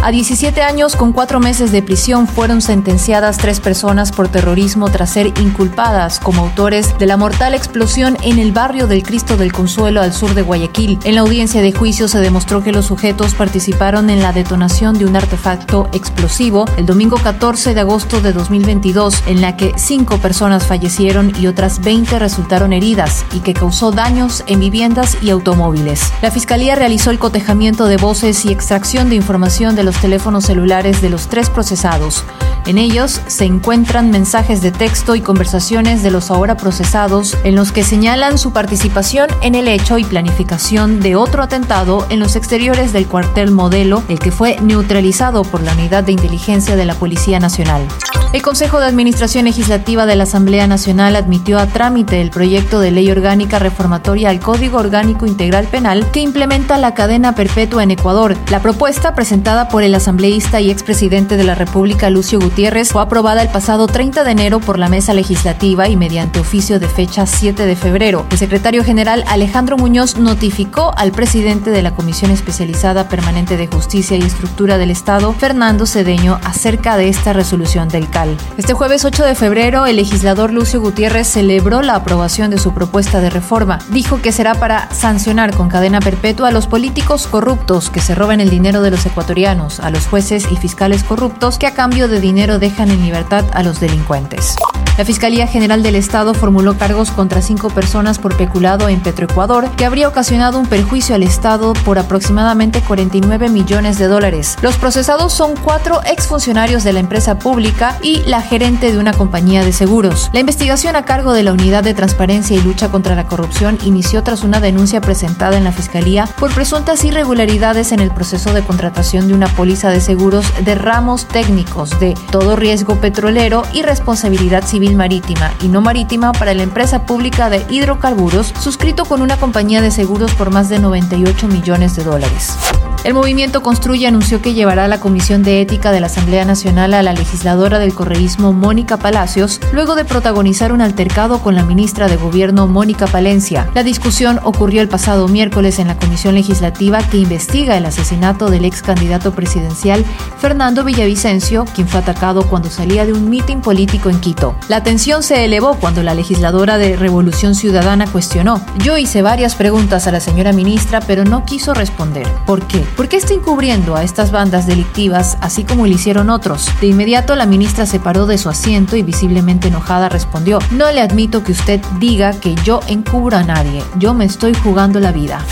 A 17 años con cuatro meses de prisión fueron sentenciadas tres personas por terrorismo tras ser inculpadas como autores de la mortal explosión en el barrio del Cristo del Consuelo al sur de Guayaquil. En la audiencia de juicio se demostró que los sujetos participaron en la detonación de un artefacto explosivo el domingo 14 de agosto de 2022, en la que cinco personas fallecieron y otras 20 resultaron heridas y que causó daños en viviendas y automóviles. La Fiscalía realizó el cotejamiento de voces y extracción de información de los teléfonos celulares de los tres procesados. En ellos se encuentran mensajes de texto y conversaciones de los ahora procesados en los que señalan su participación en el hecho y planificación de otro atentado en los exteriores del cuartel modelo, el que fue neutralizado por la Unidad de Inteligencia de la Policía Nacional. El Consejo de Administración Legislativa de la Asamblea Nacional admitió a trámite el proyecto de ley orgánica reformatoria al Código Orgánico Integral Penal que implementa la cadena perpetua en Ecuador. La propuesta, presentada por el asambleísta y expresidente de la República, Lucio Gutiérrez, fue aprobada el pasado 30 de enero por la Mesa Legislativa y mediante oficio de fecha 7 de febrero. El secretario general Alejandro Muñoz notificó al presidente de la Comisión Especializada Permanente de Justicia y Estructura del Estado, Fernando Cedeño, acerca de esta resolución del CAL. Este jueves 8 de febrero, el legislador Lucio Gutiérrez celebró la aprobación de su propuesta de reforma. Dijo que será para sancionar con cadena perpetua a los políticos corruptos que se roban el dinero de los ecuatorianos, a los jueces y fiscales corruptos que a cambio de dinero dejan en libertad a los delincuentes. La Fiscalía General del Estado formuló cargos contra cinco personas por peculado en Petroecuador, que habría ocasionado un perjuicio al Estado por aproximadamente 49 millones de dólares. Los procesados son cuatro exfuncionarios de la empresa pública y la gerente de una compañía de seguros. La investigación a cargo de la Unidad de Transparencia y Lucha contra la Corrupción inició tras una denuncia presentada en la Fiscalía por presuntas irregularidades en el proceso de contratación de una póliza de seguros de ramos técnicos de todo riesgo petrolero y responsabilidad marítima y no marítima para la empresa pública de hidrocarburos, suscrito con una compañía de seguros por más de 98 millones de dólares. El movimiento Construye anunció que llevará a la Comisión de Ética de la Asamblea Nacional a la legisladora del correísmo Mónica Palacios, luego de protagonizar un altercado con la ministra de Gobierno Mónica Palencia. La discusión ocurrió el pasado miércoles en la Comisión Legislativa que investiga el asesinato del ex candidato presidencial Fernando Villavicencio, quien fue atacado cuando salía de un mitin político en Quito. La tensión se elevó cuando la legisladora de Revolución Ciudadana cuestionó. Yo hice varias preguntas a la señora ministra, pero no quiso responder. ¿Por qué? ¿Por qué está encubriendo a estas bandas delictivas así como lo hicieron otros? De inmediato la ministra se paró de su asiento y visiblemente enojada respondió, no le admito que usted diga que yo encubro a nadie, yo me estoy jugando la vida.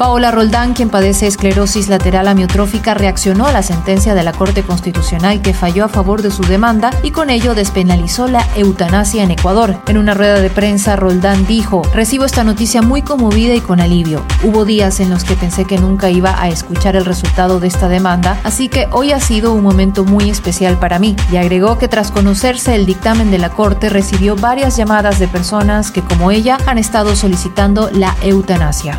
Paola Roldán, quien padece esclerosis lateral amiotrófica, reaccionó a la sentencia de la Corte Constitucional que falló a favor de su demanda y con ello despenalizó la eutanasia en Ecuador. En una rueda de prensa, Roldán dijo, recibo esta noticia muy conmovida y con alivio. Hubo días en los que pensé que nunca iba a escuchar el resultado de esta demanda, así que hoy ha sido un momento muy especial para mí. Y agregó que tras conocerse el dictamen de la Corte recibió varias llamadas de personas que como ella han estado solicitando la eutanasia.